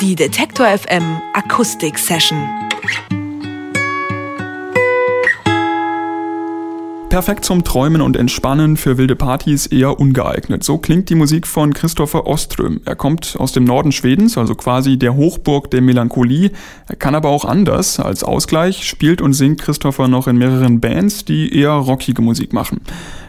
Die Detektor FM Akustik Session. Perfekt zum Träumen und Entspannen, für wilde Partys eher ungeeignet. So klingt die Musik von Christopher Oström. Er kommt aus dem Norden Schwedens, also quasi der Hochburg der Melancholie. Er kann aber auch anders. Als Ausgleich spielt und singt Christopher noch in mehreren Bands, die eher rockige Musik machen.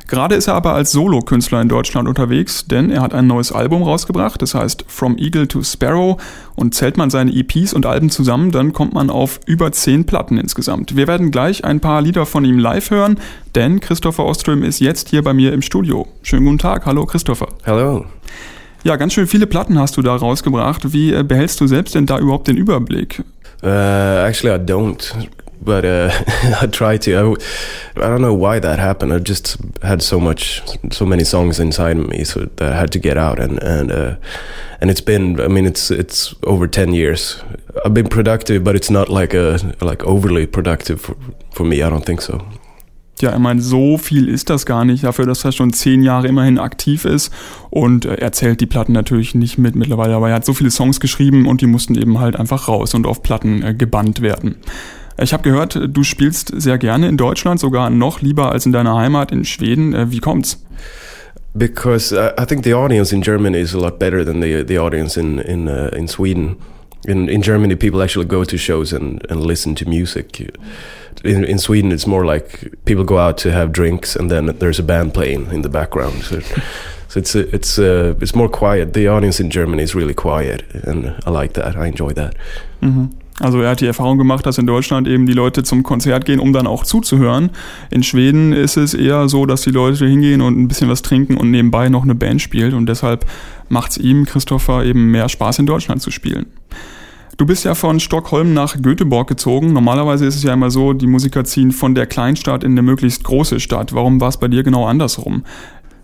Gerade ist er aber als Solokünstler in Deutschland unterwegs, denn er hat ein neues Album rausgebracht, das heißt From Eagle to Sparrow und zählt man seine EPs und Alben zusammen, dann kommt man auf über zehn Platten insgesamt. Wir werden gleich ein paar Lieder von ihm live hören, denn Christopher Oström ist jetzt hier bei mir im Studio. Schönen guten Tag, hallo Christopher. Hallo. Ja, ganz schön viele Platten hast du da rausgebracht. Wie äh, behältst du selbst denn da überhaupt den Überblick? Uh, actually, I don't. But uh, I try to. I, I, don't know why that happened. I just had so much, so many songs inside me, so that I had to get out, and and uh, and it's been. I mean, it's it's over ten years. I've been productive, but it's not like a like overly productive for, for me. I don't think so. Ja, ich meine, so viel ist das gar nicht dafür, dass er schon zehn Jahre immerhin aktiv ist. Und äh, er zählt die Platten natürlich nicht mit mittlerweile, aber er hat so viele Songs geschrieben und die mussten eben halt einfach raus und auf Platten äh, gebannt werden. Ich habe gehört, du spielst sehr gerne in Deutschland, sogar noch lieber als in deiner Heimat in Schweden. Äh, wie kommt's? Because uh, I think the audience in Germany is a lot better than the the audience in in uh, in Sweden. In in Germany, people actually go to shows and and listen to music. In in Sweden, it's more like people go out to have drinks and then there's a band playing in the background. So, so it's it's uh, it's more quiet. The audience in Germany is really quiet, and I like that. I enjoy that. Mm -hmm. Also er hat die Erfahrung gemacht, dass in Deutschland eben die Leute zum Konzert gehen, um dann auch zuzuhören. In Schweden ist es eher so, dass die Leute hingehen und ein bisschen was trinken und nebenbei noch eine Band spielt. Und deshalb macht es ihm, Christopher, eben mehr Spaß in Deutschland zu spielen. Du bist ja von Stockholm nach Göteborg gezogen. Normalerweise ist es ja immer so, die Musiker ziehen von der Kleinstadt in eine möglichst große Stadt. Warum war es bei dir genau andersrum?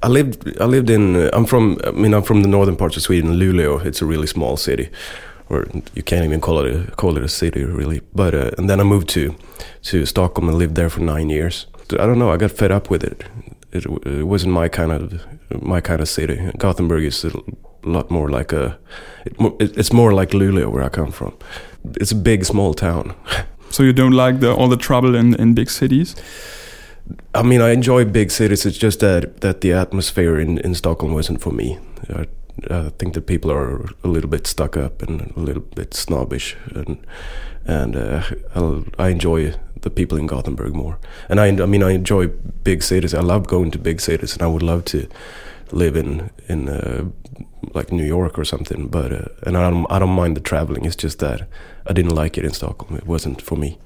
I lived, I lived in, I'm from, I mean, I'm from the northern parts of Sweden, Luleå. It's a really small city. Or you can't even call it a, call it a city really. But uh, and then I moved to to Stockholm and lived there for nine years. I don't know. I got fed up with it. It, it wasn't my kind of my kind of city. Gothenburg is a lot more like a. It, it's more like Luleå where I come from. It's a big small town. so you don't like the all the trouble in in big cities? I mean, I enjoy big cities. It's just that that the atmosphere in in Stockholm wasn't for me. I, I think that people are a little bit stuck up and a little bit snobbish, and and uh, i enjoy the people in Gothenburg more. And I, I mean, I enjoy big cities. I love going to big cities, and I would love to live in in uh, like New York or something. But uh, and I don't I don't mind the traveling. It's just that I didn't like it in Stockholm. It wasn't for me.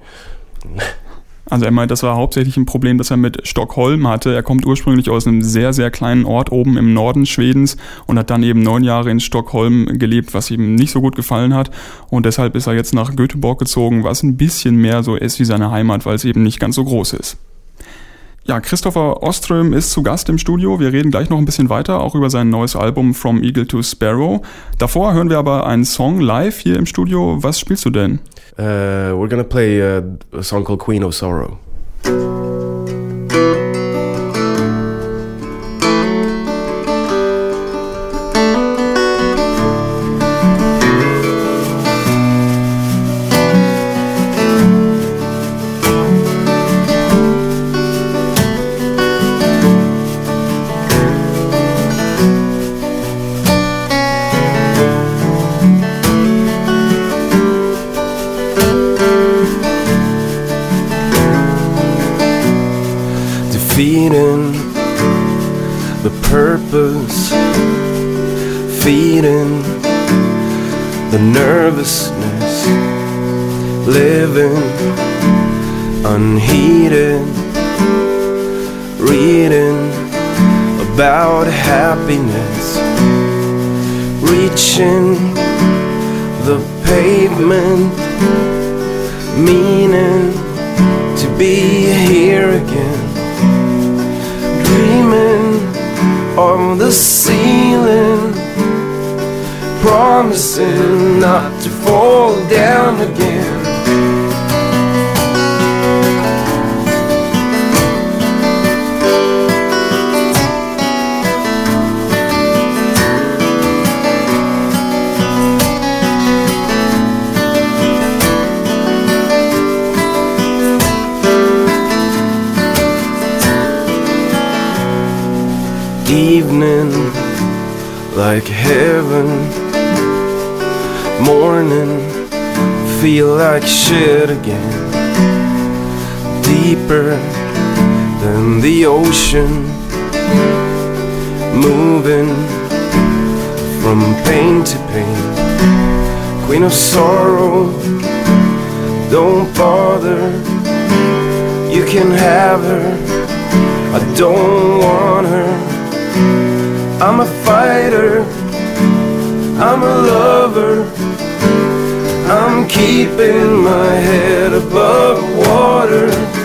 Also er meint, das war hauptsächlich ein Problem, das er mit Stockholm hatte. Er kommt ursprünglich aus einem sehr, sehr kleinen Ort oben im Norden Schwedens und hat dann eben neun Jahre in Stockholm gelebt, was ihm nicht so gut gefallen hat. Und deshalb ist er jetzt nach Göteborg gezogen, was ein bisschen mehr so ist wie seine Heimat, weil es eben nicht ganz so groß ist. Ja, Christopher Oström ist zu Gast im Studio. Wir reden gleich noch ein bisschen weiter, auch über sein neues Album From Eagle to Sparrow. Davor hören wir aber einen Song live hier im Studio. Was spielst du denn? Uh, we're gonna play uh, a song called Queen of Sorrow. The nervousness, living unheeded, reading about happiness, reaching the pavement, meaning to be here again dreaming on the ceiling, promising not to fall down again. Deeper than the ocean, moving from pain to pain. Queen of sorrow, don't bother. You can have her. I don't want her. I'm a fighter, I'm a lover. I'm keeping my head above water.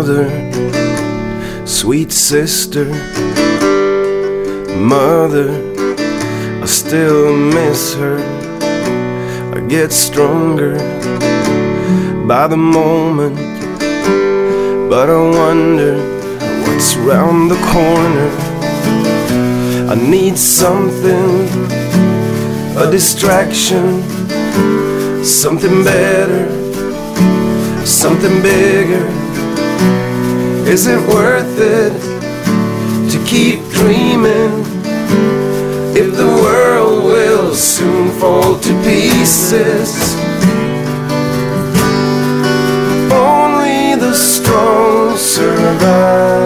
Father, sweet sister, mother, I still miss her. I get stronger by the moment, but I wonder what's round the corner. I need something, a distraction, something better something bigger? Is it worth it to keep dreaming if the world will soon fall to pieces? Only the strong survive.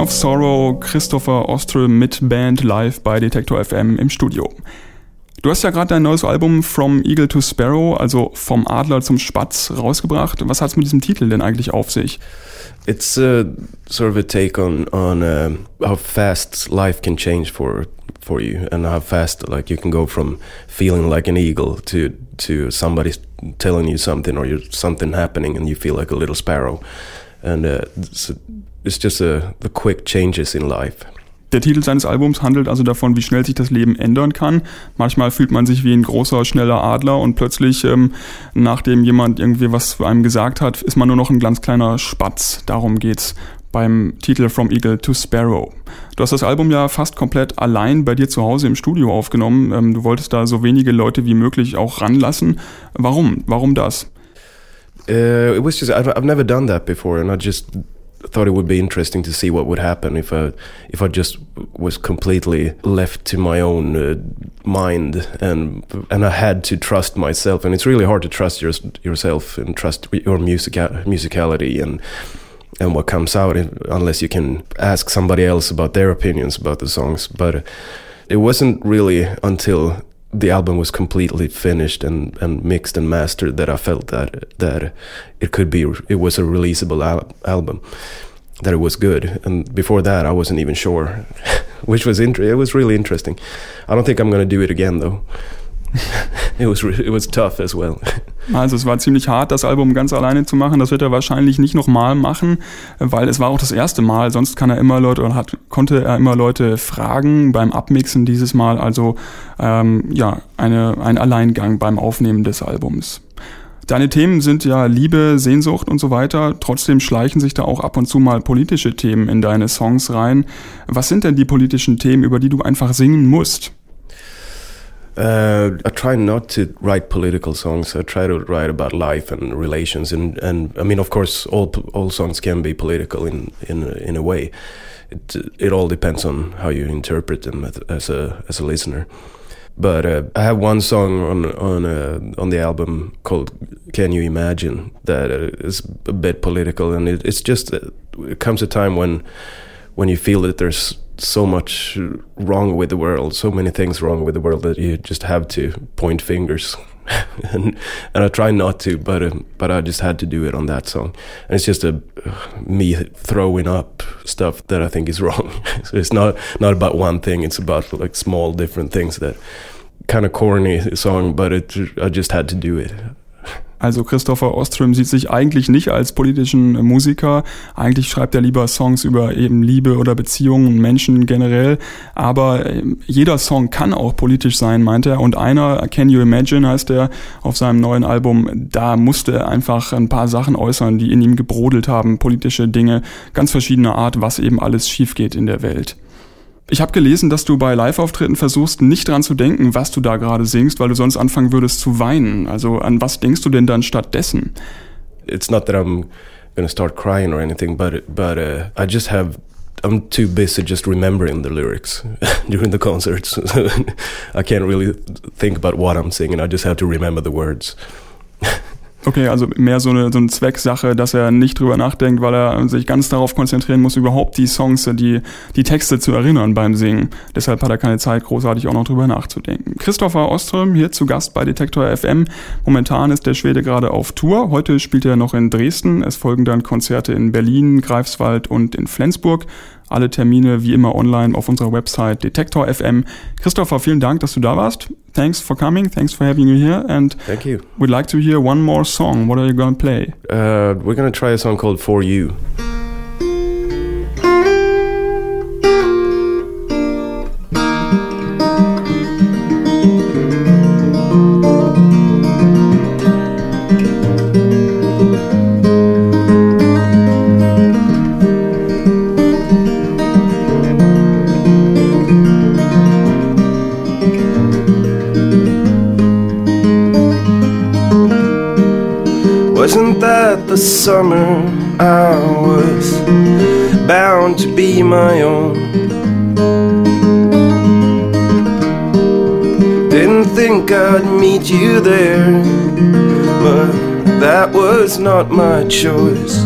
Of Sorrow, Christopher Oström mit Band live bei Detektor FM im Studio. Du hast ja gerade dein neues Album From Eagle to Sparrow, also vom Adler zum Spatz, rausgebracht. Was hat es mit diesem Titel denn eigentlich auf sich? It's uh, sort of a take on on uh, how fast life can change for for you, and how fast like you can go from feeling like an eagle to to somebody telling you something or something happening, and you feel like a little sparrow, and uh, it's, it's just uh, the quick changes in life. Der Titel seines Albums handelt also davon, wie schnell sich das Leben ändern kann. Manchmal fühlt man sich wie ein großer, schneller Adler und plötzlich, ähm, nachdem jemand irgendwie was für einem gesagt hat, ist man nur noch ein ganz kleiner Spatz. Darum geht's beim Titel From Eagle to Sparrow. Du hast das Album ja fast komplett allein bei dir zu Hause im Studio aufgenommen. Ähm, du wolltest da so wenige Leute wie möglich auch ranlassen. Warum? Warum das? Uh, it was just I've, I've never done that before, and I just thought it would be interesting to see what would happen if I if I just was completely left to my own uh, mind and and I had to trust myself. And it's really hard to trust your, yourself and trust your musica- musicality and and what comes out unless you can ask somebody else about their opinions about the songs. But it wasn't really until the album was completely finished and, and mixed and mastered that I felt that that it could be it was a releasable al- album that it was good. And before that I wasn't even sure which was it was really interesting. I don't think I'm going to do it again though. It was re- it was tough as well Also es war ziemlich hart, das Album ganz alleine zu machen. Das wird er wahrscheinlich nicht nochmal machen, weil es war auch das erste Mal. Sonst kann er immer Leute oder hat, konnte er immer Leute fragen beim Abmixen dieses Mal. Also ähm, ja, eine, ein Alleingang beim Aufnehmen des Albums. Deine Themen sind ja Liebe, Sehnsucht und so weiter. Trotzdem schleichen sich da auch ab und zu mal politische Themen in deine Songs rein. Was sind denn die politischen Themen, über die du einfach singen musst? Uh, I try not to write political songs. I try to write about life and relations, and, and I mean, of course, all all songs can be political in in in a way. It it all depends on how you interpret them as a as a listener. But uh, I have one song on on uh, on the album called "Can You Imagine" that uh, a bit political, and it, it's just uh, it comes a time when when you feel that there's so much wrong with the world, so many things wrong with the world that you just have to point fingers. and and I try not to, but um, but I just had to do it on that song. And it's just a me throwing up stuff that I think is wrong. so it's not not about one thing. It's about like small different things that kind of corny song, but it I just had to do it. Also Christopher Ostrom sieht sich eigentlich nicht als politischen Musiker. Eigentlich schreibt er lieber Songs über eben Liebe oder Beziehungen, Menschen generell. Aber ähm, jeder Song kann auch politisch sein, meint er. Und einer, Can You Imagine, heißt er auf seinem neuen Album, da musste er einfach ein paar Sachen äußern, die in ihm gebrodelt haben, politische Dinge, ganz verschiedener Art, was eben alles schief geht in der Welt. Ich habe gelesen, dass du bei Live-Auftritten versuchst, nicht dran zu denken, was du da gerade singst, weil du sonst anfangen würdest zu weinen. Also an was denkst du denn dann stattdessen? It's not that I'm gonna start crying or anything, but but uh, I just have I'm too busy just remembering the lyrics during the concerts. I can't really think about what I'm singing. I just have to remember the words. Okay, also mehr so eine, so eine Zwecksache, dass er nicht drüber nachdenkt, weil er sich ganz darauf konzentrieren muss, überhaupt die Songs, die, die Texte zu erinnern beim Singen. Deshalb hat er keine Zeit, großartig auch noch drüber nachzudenken. Christopher Oström hier zu Gast bei Detektor FM. Momentan ist der Schwede gerade auf Tour. Heute spielt er noch in Dresden. Es folgen dann Konzerte in Berlin, Greifswald und in Flensburg. Alle Termine wie immer online auf unserer Website Detektor FM. Christopher, vielen Dank, dass du da warst. Thanks for coming. Thanks for having you here. And thank you. We'd like to hear one more song. What are you going to play? Uh, we're going to try a song called For You. My own. Didn't think I'd meet you there, but that was not my choice.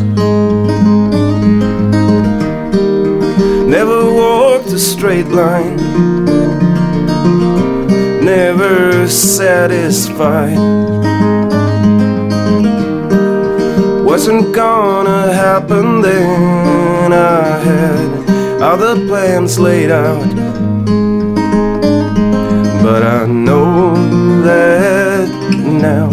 Never walked a straight line, never satisfied. wasn't gonna happen then. I had other plans laid out. But I know that now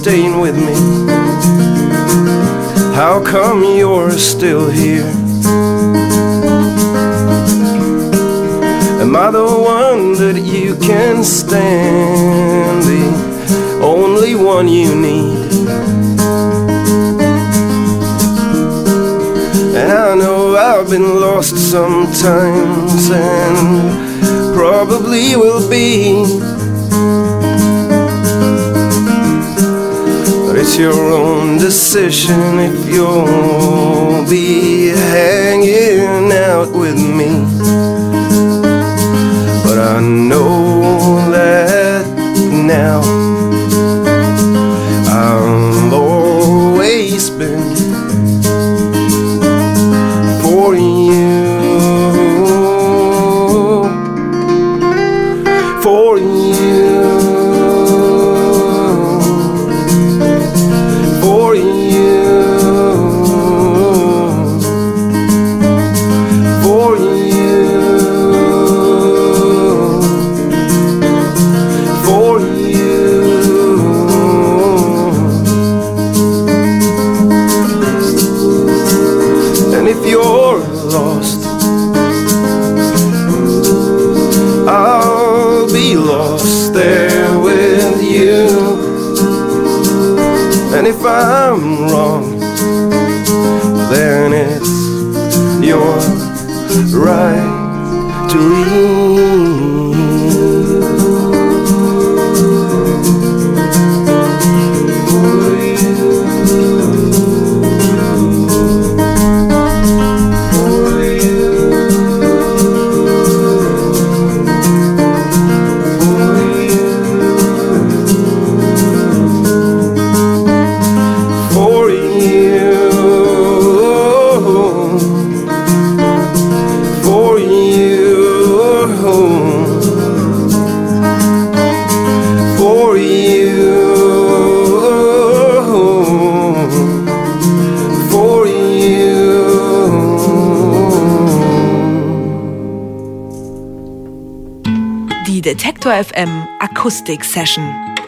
staying with me? How come you're still here? Am I the one that you can stand? The only one you need? And I know I've been lost sometimes and probably will be. your own decision if you'll be hanging out with me. But I know wrong, then it's your right to leave. FM Akustik Session.